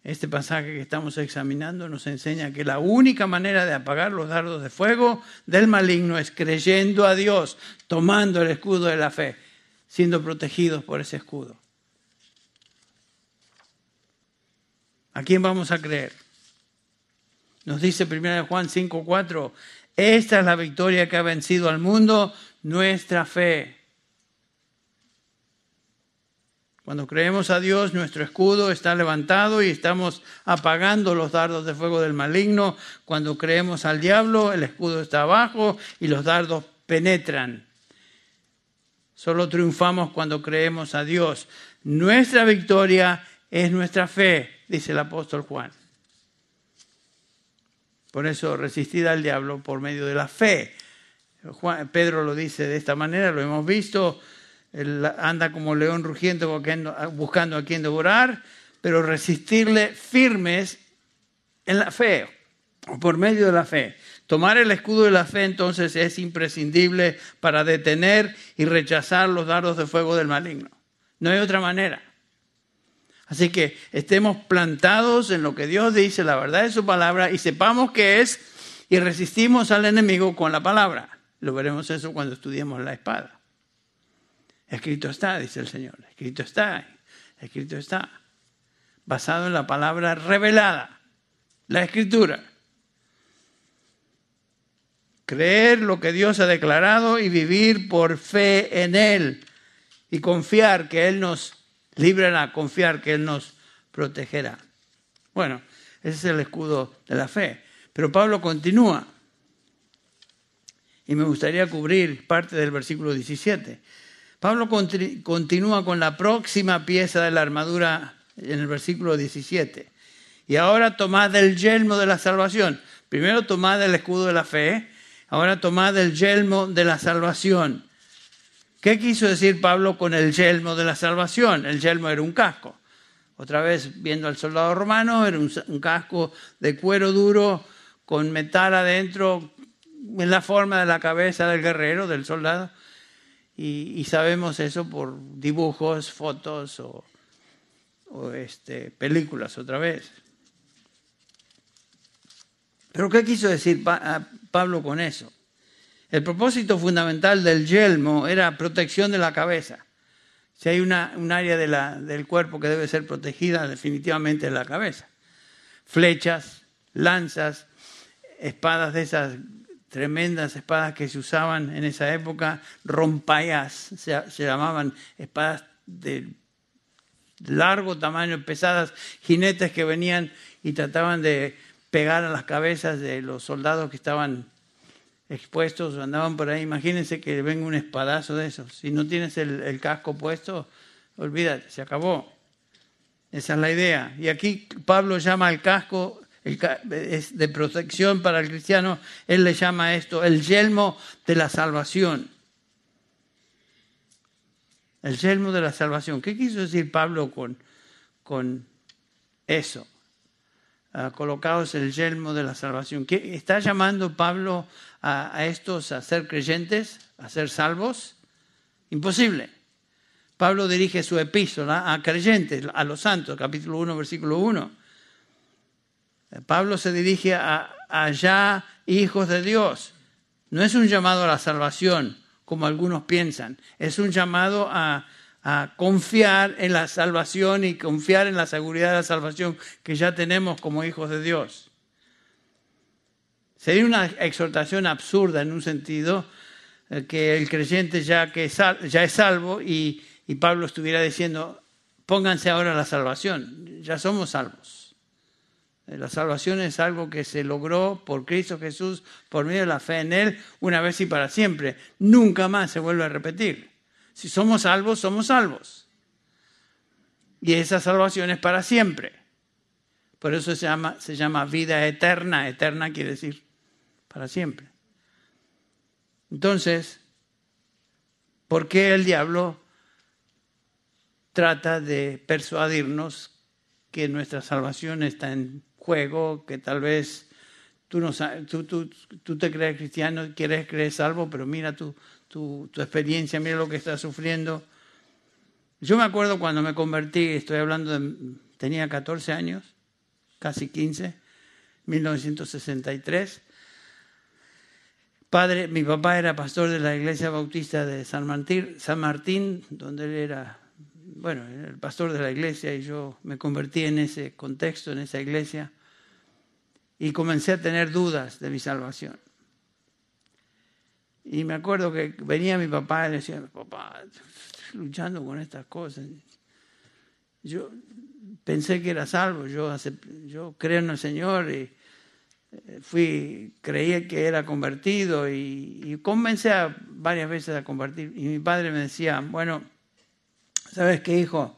Este pasaje que estamos examinando nos enseña que la única manera de apagar los dardos de fuego del maligno es creyendo a Dios, tomando el escudo de la fe, siendo protegidos por ese escudo. ¿A quién vamos a creer? Nos dice 1 Juan 5:4, esta es la victoria que ha vencido al mundo, nuestra fe. Cuando creemos a Dios, nuestro escudo está levantado y estamos apagando los dardos de fuego del maligno. Cuando creemos al diablo, el escudo está abajo y los dardos penetran. Solo triunfamos cuando creemos a Dios. Nuestra victoria es nuestra fe, dice el apóstol Juan. Por eso resistid al diablo por medio de la fe. Pedro lo dice de esta manera, lo hemos visto él anda como león rugiendo buscando a quien devorar, pero resistirle firmes en la fe, o por medio de la fe. Tomar el escudo de la fe entonces es imprescindible para detener y rechazar los dardos de fuego del maligno. No hay otra manera. Así que estemos plantados en lo que Dios dice, la verdad de su palabra, y sepamos qué es, y resistimos al enemigo con la palabra. Lo veremos eso cuando estudiemos la espada. Escrito está, dice el Señor. Escrito está. Escrito está. Basado en la palabra revelada. La escritura. Creer lo que Dios ha declarado y vivir por fe en Él. Y confiar que Él nos librará, confiar que Él nos protegerá. Bueno, ese es el escudo de la fe. Pero Pablo continúa. Y me gustaría cubrir parte del versículo 17. Pablo continúa con la próxima pieza de la armadura en el versículo 17. Y ahora tomad el yelmo de la salvación. Primero tomad el escudo de la fe, ahora tomad el yelmo de la salvación. ¿Qué quiso decir Pablo con el yelmo de la salvación? El yelmo era un casco. Otra vez, viendo al soldado romano, era un, casco de cuero duro con metal adentro en la forma de la cabeza del guerrero, del soldado y, sabemos eso por dibujos, fotos o, este, películas otra vez. Pero ¿qué quiso decir Pablo con eso? El propósito fundamental del yelmo era protección de la cabeza. Si hay una, un área del cuerpo que debe ser protegida, definitivamente es la cabeza. Flechas, lanzas, espadas de esas tremendas espadas que se usaban en esa época, rompayas, se, se llamaban espadas de largo tamaño, pesadas, jinetes que venían y trataban de pegar a las cabezas de los soldados que estaban expuestos o andaban por ahí. Imagínense que venga un espadazo de esos. Si no tienes el, el casco puesto, olvídate, se acabó. Esa es la idea. Y aquí Pablo llama al casco es de protección para el cristiano, él le llama esto el yelmo de la salvación. El yelmo de la salvación. ¿Qué quiso decir Pablo con, con eso? Uh, colocados el yelmo de la salvación. ¿Qué, ¿Está llamando Pablo a, a estos a ser creyentes, a ser salvos? Imposible. Pablo dirige su epístola a creyentes, a los santos, capítulo 1, versículo 1. Pablo se dirige a allá, hijos de Dios. No es un llamado a la salvación, como algunos piensan. Es un llamado a, a confiar en la salvación y confiar en la seguridad de la salvación que ya tenemos como hijos de Dios. Sería una exhortación absurda en un sentido eh, que el creyente ya, que ya es salvo y, y Pablo estuviera diciendo, pónganse ahora a la salvación, ya somos salvos. La salvación es algo que se logró por Cristo Jesús, por medio de la fe en Él, una vez y para siempre. Nunca más se vuelve a repetir. Si somos salvos, somos salvos. Y esa salvación es para siempre. Por eso se llama, se llama vida eterna. Eterna quiere decir para siempre. Entonces, ¿por qué el diablo trata de persuadirnos que nuestra salvación está en juego que tal vez tú, no, tú, tú, tú te crees cristiano, quieres creer salvo, pero mira tu, tu, tu experiencia, mira lo que estás sufriendo. Yo me acuerdo cuando me convertí, estoy hablando de, tenía 14 años, casi 15, 1963. Padre, mi papá era pastor de la iglesia bautista de San Martín, San Martín, donde él era, bueno, el pastor de la iglesia y yo me convertí en ese contexto, en esa iglesia, y comencé a tener dudas de mi salvación. Y me acuerdo que venía mi papá y decía, papá, estoy luchando con estas cosas. Yo pensé que era salvo, yo, yo creo en el Señor y eh, fui, creí que era convertido y, y comencé a, varias veces a convertir. Y mi padre me decía, bueno, ¿sabes qué, hijo?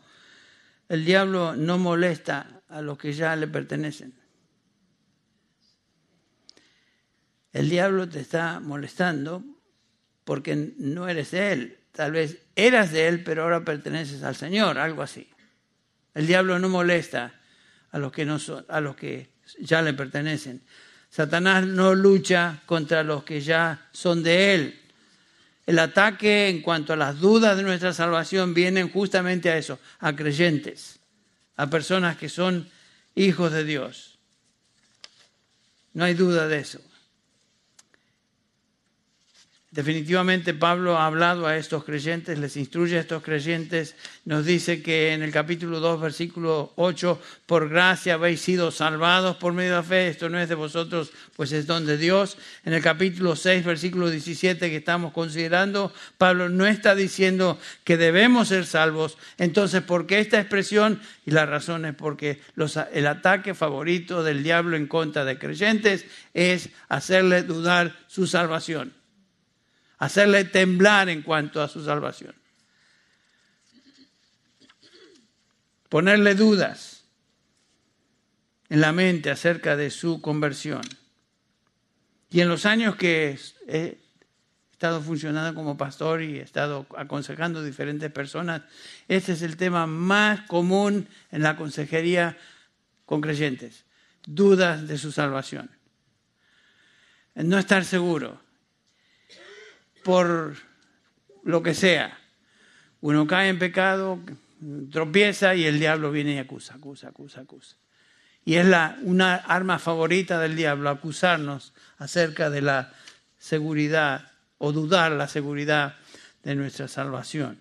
El diablo no molesta a los que ya le pertenecen. El diablo te está molestando porque no eres de él. Tal vez eras de él, pero ahora perteneces al Señor, algo así. El diablo no molesta a los que, no son, a los que ya le pertenecen. Satanás no lucha contra los que ya son de él. El ataque en cuanto a las dudas de nuestra salvación vienen justamente a eso, a creyentes, a personas que son hijos de Dios. No hay duda de eso. Definitivamente Pablo ha hablado a estos creyentes, les instruye a estos creyentes, nos dice que en el capítulo 2, versículo 8, por gracia habéis sido salvados por medio de la fe, esto no es de vosotros, pues es don de Dios. En el capítulo 6, versículo 17 que estamos considerando, Pablo no está diciendo que debemos ser salvos. Entonces, ¿por qué esta expresión? Y la razón es porque el ataque favorito del diablo en contra de creyentes es hacerle dudar su salvación hacerle temblar en cuanto a su salvación. Ponerle dudas en la mente acerca de su conversión. Y en los años que he estado funcionando como pastor y he estado aconsejando a diferentes personas, este es el tema más común en la consejería con creyentes, dudas de su salvación. No estar seguro, por lo que sea. Uno cae en pecado, tropieza y el diablo viene y acusa, acusa, acusa, acusa. Y es una arma favorita del diablo, acusarnos acerca de la seguridad o dudar la seguridad de nuestra salvación.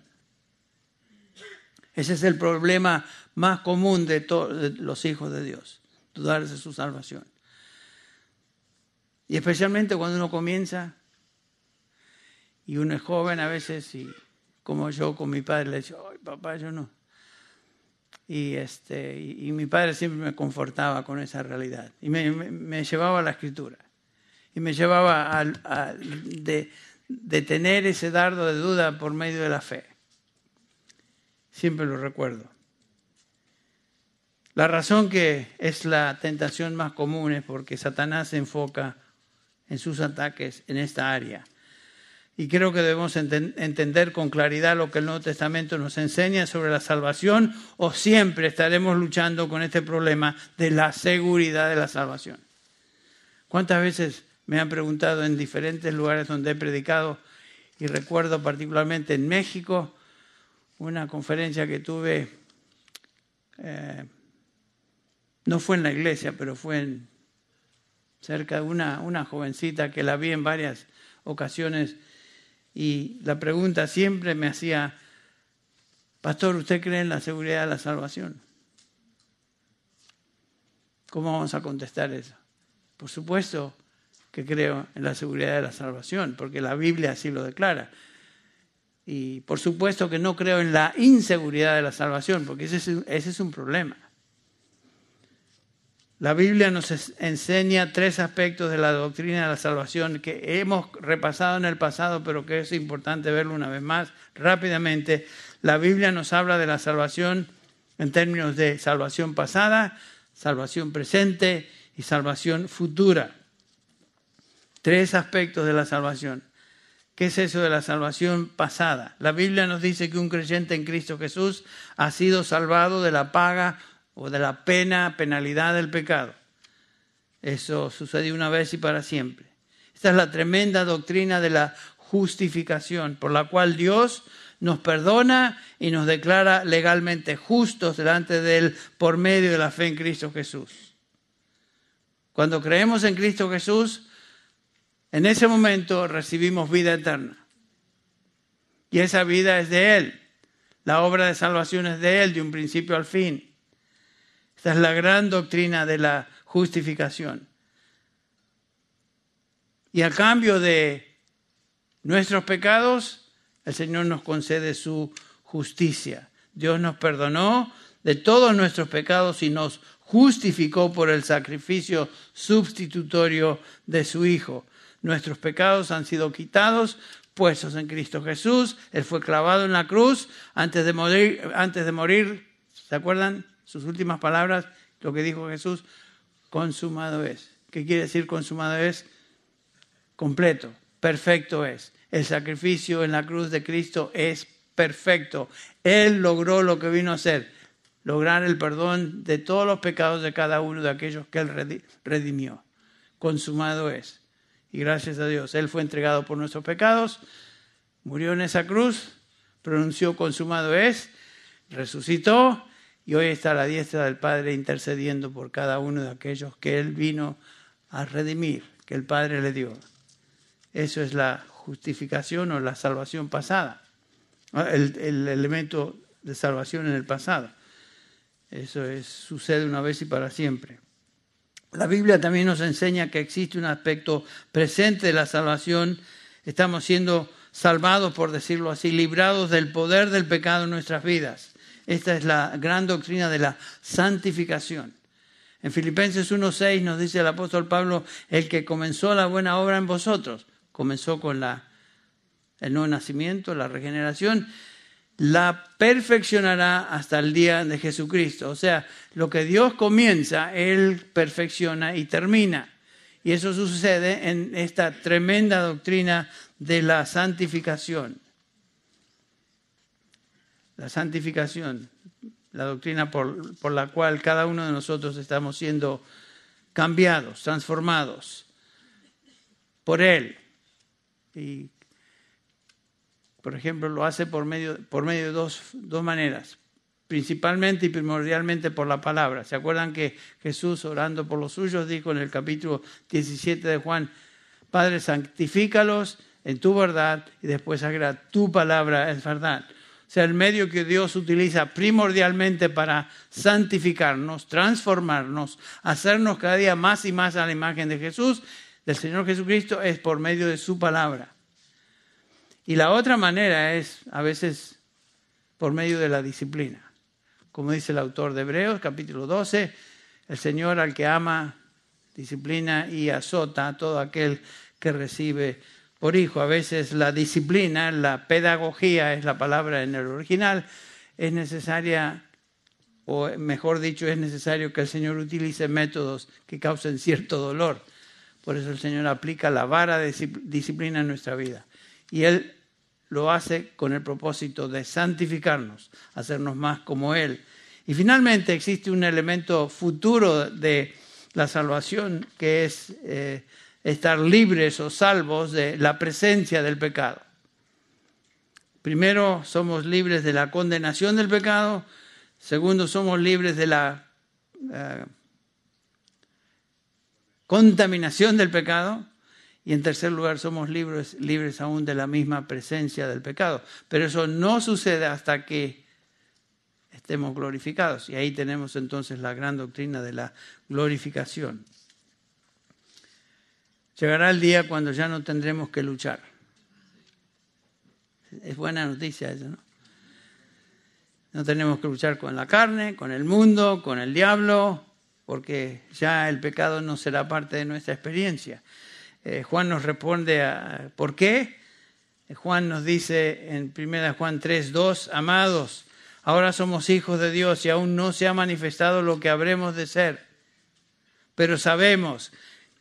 Ese es el problema más común de, todos los hijos de Dios, dudar de su salvación. Y especialmente cuando uno comienza y uno es joven a veces y como yo con mi padre le decía, ay papá, yo no. Y, este, y, mi padre siempre me confortaba con esa realidad y me, llevaba a la escritura y me llevaba a, de, de ese dardo de duda por medio de la fe. Siempre lo recuerdo. La razón que es la tentación más común es porque Satanás se enfoca en sus ataques en esta área. Y creo que debemos entender con claridad lo que el Nuevo Testamento nos enseña sobre la salvación o siempre estaremos luchando con este problema de la seguridad de la salvación. ¿Cuántas veces me han preguntado en diferentes lugares donde he predicado y recuerdo particularmente en México una conferencia que tuve, eh, no fue en la iglesia, pero fue en, cerca de una, una jovencita que la vi en varias ocasiones y la pregunta siempre me hacía, Pastor, ¿usted cree en la seguridad de la salvación? ¿Cómo vamos a contestar eso? Por supuesto que creo en la seguridad de la salvación, porque la Biblia así lo declara. Y por supuesto que no creo en la inseguridad de la salvación, porque ese es, ese es un problema. La Biblia nos enseña tres aspectos de la doctrina de la salvación que hemos repasado en el pasado, pero que es importante verlo una vez más rápidamente. La Biblia nos habla de la salvación en términos de salvación pasada, salvación presente y salvación futura. Tres aspectos de la salvación. ¿Qué es eso de la salvación pasada? La Biblia nos dice que un creyente en Cristo Jesús ha sido salvado de la paga o de la pena, penalidad del pecado. Eso sucedió una vez y para siempre. Esta es la tremenda doctrina de la justificación, por la cual Dios nos perdona y nos declara legalmente justos delante de Él por medio de la fe en Cristo Jesús. Cuando creemos en Cristo Jesús, en ese momento recibimos vida eterna. Y esa vida es de Él. La obra de salvación es de Él, de un principio al fin. Esta es la gran doctrina de la justificación. Y a cambio de nuestros pecados, el Señor nos concede su justicia. Dios nos perdonó de todos nuestros pecados y nos justificó por el sacrificio sustitutorio de su Hijo. Nuestros pecados han sido quitados, puestos en Cristo Jesús. Él fue clavado en la cruz antes de morir. Antes de morir ¿Se acuerdan sus últimas palabras? Lo que dijo Jesús, consumado es. ¿Qué quiere decir consumado es? Completo, perfecto es. El sacrificio en la cruz de Cristo es perfecto. Él logró lo que vino a hacer, lograr el perdón de todos los pecados de cada uno de aquellos que Él redimió. Consumado es. Y gracias a Dios, Él fue entregado por nuestros pecados, murió en esa cruz, pronunció consumado es, resucitó y hoy está a la diestra del Padre intercediendo por cada uno de aquellos que Él vino a redimir, que el Padre le dio. Eso es la justificación o la salvación pasada, el, el elemento de salvación en el pasado. Eso es, sucede una vez y para siempre. La Biblia también nos enseña que existe un aspecto presente de la salvación. Estamos siendo salvados, por decirlo así, librados del poder del pecado en nuestras vidas. Esta es la gran doctrina de la santificación. En Filipenses 1.6 nos dice el apóstol Pablo, el que comenzó la buena obra en vosotros, comenzó con el nuevo nacimiento, la regeneración, la perfeccionará hasta el día de Jesucristo. O sea, lo que Dios comienza, Él perfecciona y termina. Y eso sucede en esta tremenda doctrina de la santificación. La santificación, la doctrina por, por la cual cada uno de nosotros estamos siendo cambiados, transformados por Él. Y por ejemplo, lo hace por medio, por medio de dos, dos maneras, principalmente y primordialmente por la palabra. ¿Se acuerdan que Jesús, orando por los suyos, dijo en el capítulo 17 de Juan, Padre, santifícalos en tu verdad y después agrada tu palabra es verdad. Sea, el medio que Dios utiliza primordialmente para santificarnos, transformarnos, hacernos cada día más y más a la imagen de Jesús, del Señor Jesucristo, es por medio de su palabra. Y la otra manera es a veces por medio de la disciplina. Como dice el autor de Hebreos, capítulo 12, el Señor al que ama, disciplina y azota a todo aquel que recibe por hijo. A veces la disciplina, la pedagogía es la palabra en el original, es necesaria, o mejor dicho, es necesario que el Señor utilice métodos que causen cierto dolor. Por eso el Señor aplica la vara de disciplina en nuestra vida. Y Él lo hace con el propósito de santificarnos, hacernos más como Él. Y finalmente existe un elemento futuro de la salvación que es eh, estar libres o salvos de la presencia del pecado. Primero, somos libres de la condenación del pecado. Segundo, somos libres de la eh, contaminación del pecado. Y en tercer lugar, somos libres, libres aún de la misma presencia del pecado. Pero eso no sucede hasta que estemos glorificados. Y ahí tenemos entonces la gran doctrina de la glorificación. Llegará el día cuando ya no tendremos que luchar. Es buena noticia eso, ¿no? No tenemos que luchar con la carne, con el mundo, con el diablo, porque ya el pecado no será parte de nuestra experiencia. Eh, Juan nos responde a por qué. Eh, Juan nos dice en 1 Juan 3, 2, amados, ahora somos hijos de Dios y aún no se ha manifestado lo que habremos de ser. Pero sabemos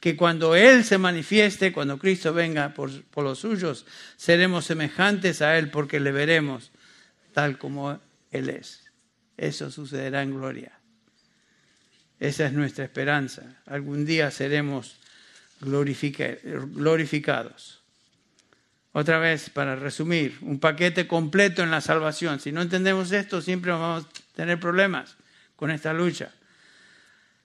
que cuando Él se manifieste, cuando Cristo venga por, por los suyos, seremos semejantes a Él porque le veremos tal como Él es. Eso sucederá en gloria. Esa es nuestra esperanza. Algún día seremos glorificados. Otra vez, para resumir, un paquete completo en la salvación. Si no entendemos esto, siempre vamos a tener problemas con esta lucha.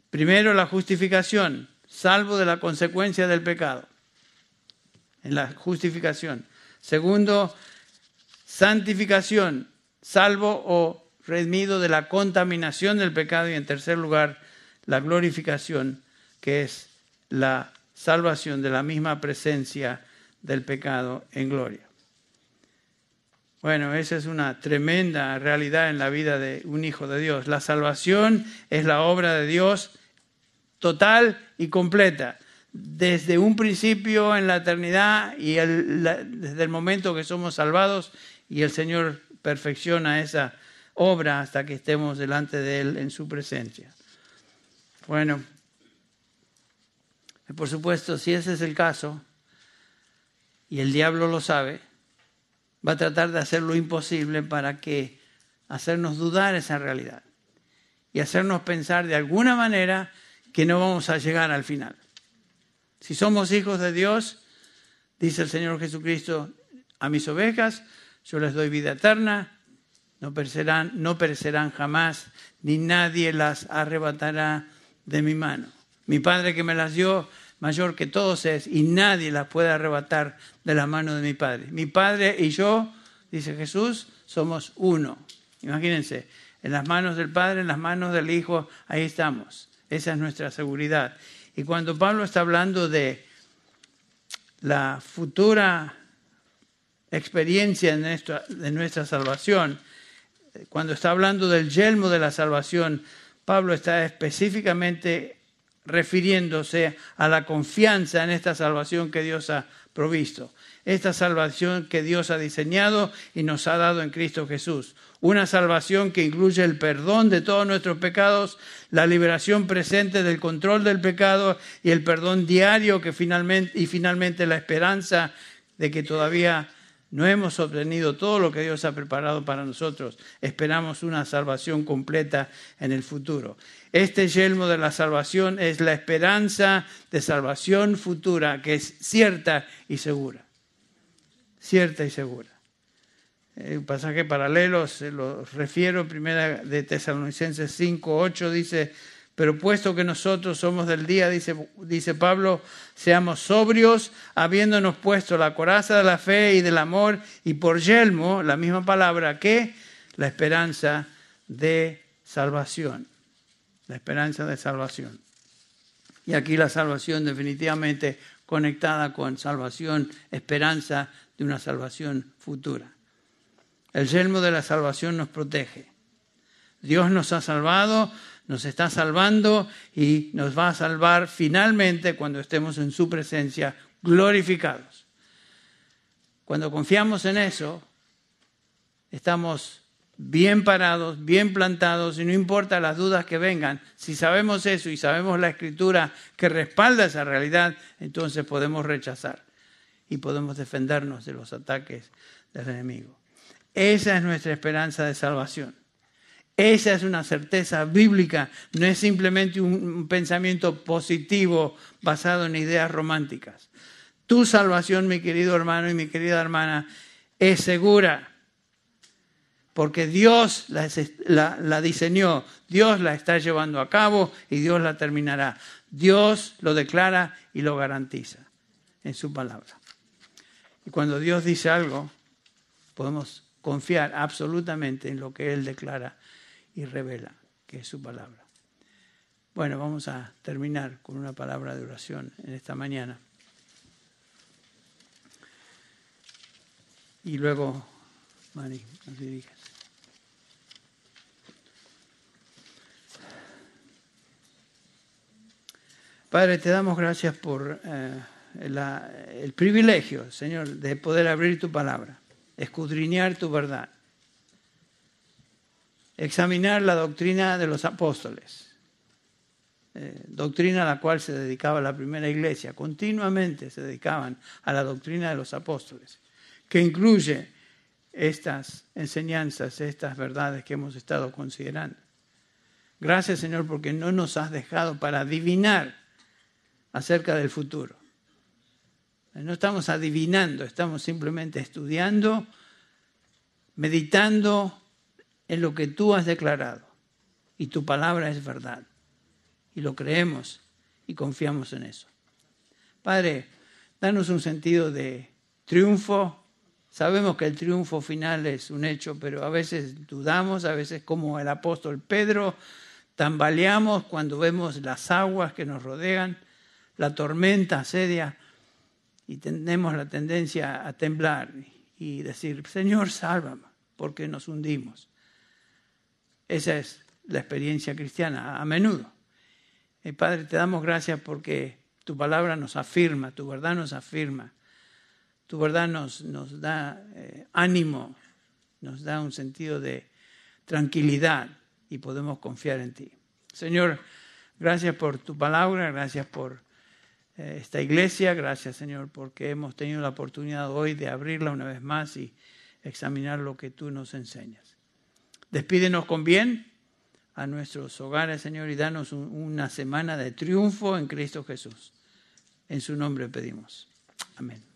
Primero, la justificación. Salvo de la consecuencia del pecado, en la justificación. Segundo, santificación, salvo o redimido de la contaminación del pecado. Y en tercer lugar, la glorificación, que es la salvación de la misma presencia del pecado en gloria. Bueno, esa es una tremenda realidad en la vida de un hijo de Dios. La salvación es la obra de Dios total y completa, desde un principio en la eternidad y desde el momento que somos salvados y el Señor perfecciona esa obra hasta que estemos delante de Él en su presencia. Bueno, por supuesto, si ese es el caso, y el diablo lo sabe, va a tratar de hacer lo imposible para que hacernos dudar esa realidad y hacernos pensar de alguna manera que no vamos a llegar al final. Si somos hijos de Dios, dice el Señor Jesucristo, a mis ovejas yo les doy vida eterna, no perecerán, no perecerán jamás, ni nadie las arrebatará de mi mano. Mi Padre que me las dio, mayor que todos es, y nadie las puede arrebatar de la mano de mi Padre. Mi Padre y yo, dice Jesús, somos uno. Imagínense, en las manos del Padre, en las manos del Hijo, ahí estamos. Esa es nuestra seguridad. Y cuando Pablo está hablando de la futura experiencia de nuestra, salvación, cuando está hablando del yelmo de la salvación, Pablo está específicamente refiriéndose a la confianza en esta salvación que Dios ha provisto, esta salvación que Dios ha diseñado y nos ha dado en Cristo Jesús. Una salvación que incluye el perdón de todos nuestros pecados, la liberación presente del control del pecado y el perdón diario que finalmente, y finalmente la esperanza de que todavía no hemos obtenido todo lo que Dios ha preparado para nosotros. Esperamos una salvación completa en el futuro. Este yelmo de la salvación es la esperanza de salvación futura que es cierta y segura. Cierta y segura. Un pasaje paralelo se lo refiero, primera de Tesalonicenses 5, 8, dice, pero puesto que nosotros somos del día, dice, dice Pablo, seamos sobrios, habiéndonos puesto la coraza de la fe y del amor, y por yelmo, la misma palabra que la esperanza de salvación. La esperanza de salvación. Y aquí la salvación definitivamente conectada con salvación, esperanza de una salvación futura. El yelmo de la salvación nos protege. Dios nos ha salvado, nos está salvando y nos va a salvar finalmente cuando estemos en su presencia glorificados. Cuando confiamos en eso, estamos bien parados, bien plantados, y no importa las dudas que vengan, si sabemos eso y sabemos la escritura que respalda esa realidad, entonces podemos rechazar y podemos defendernos de los ataques del enemigo. Esa es nuestra esperanza de salvación. Esa es una certeza bíblica, no es simplemente un pensamiento positivo basado en ideas románticas. Tu salvación, mi querido hermano y mi querida hermana, es segura, porque Dios la, diseñó, Dios la está llevando a cabo y Dios la terminará. Dios lo declara y lo garantiza en su palabra. Y cuando Dios dice algo, podemos confiar absolutamente en lo que Él declara y revela, que es su palabra. Bueno, vamos a terminar con una palabra de oración en esta mañana. Y luego, Mari, nos diriges. Padre, te damos gracias por eh, el privilegio, Señor, de poder abrir tu palabra, escudriñar tu verdad examinar la doctrina de los apóstoles, eh, doctrina a la cual se dedicaba la primera iglesia, continuamente se dedicaban a la doctrina de los apóstoles, que incluye estas enseñanzas, estas verdades que hemos estado considerando. Gracias Señor porque no nos has dejado para adivinar acerca del futuro. No estamos adivinando, estamos simplemente estudiando, meditando en lo que tú has declarado. Y tu palabra es verdad. Y lo creemos y confiamos en eso. Padre, danos un sentido de triunfo. Sabemos que el triunfo final es un hecho, pero a veces dudamos, a veces como el apóstol Pedro, tambaleamos cuando vemos las aguas que nos rodean, la tormenta asedia y tenemos la tendencia a temblar y decir, Señor, sálvame, porque nos hundimos. Esa es la experiencia cristiana a menudo. Y Padre, te damos gracias porque tu palabra nos afirma, tu verdad nos afirma, tu verdad nos, nos da eh, ánimo, nos da un sentido de tranquilidad y podemos confiar en ti. Señor, gracias por tu palabra, gracias por eh, esta iglesia, gracias Señor porque hemos tenido la oportunidad hoy de abrirla una vez más y examinar lo que tú nos enseñas. Despídenos con bien a nuestros hogares, Señor, y danos una semana de triunfo en Cristo Jesús. En su nombre pedimos. Amén.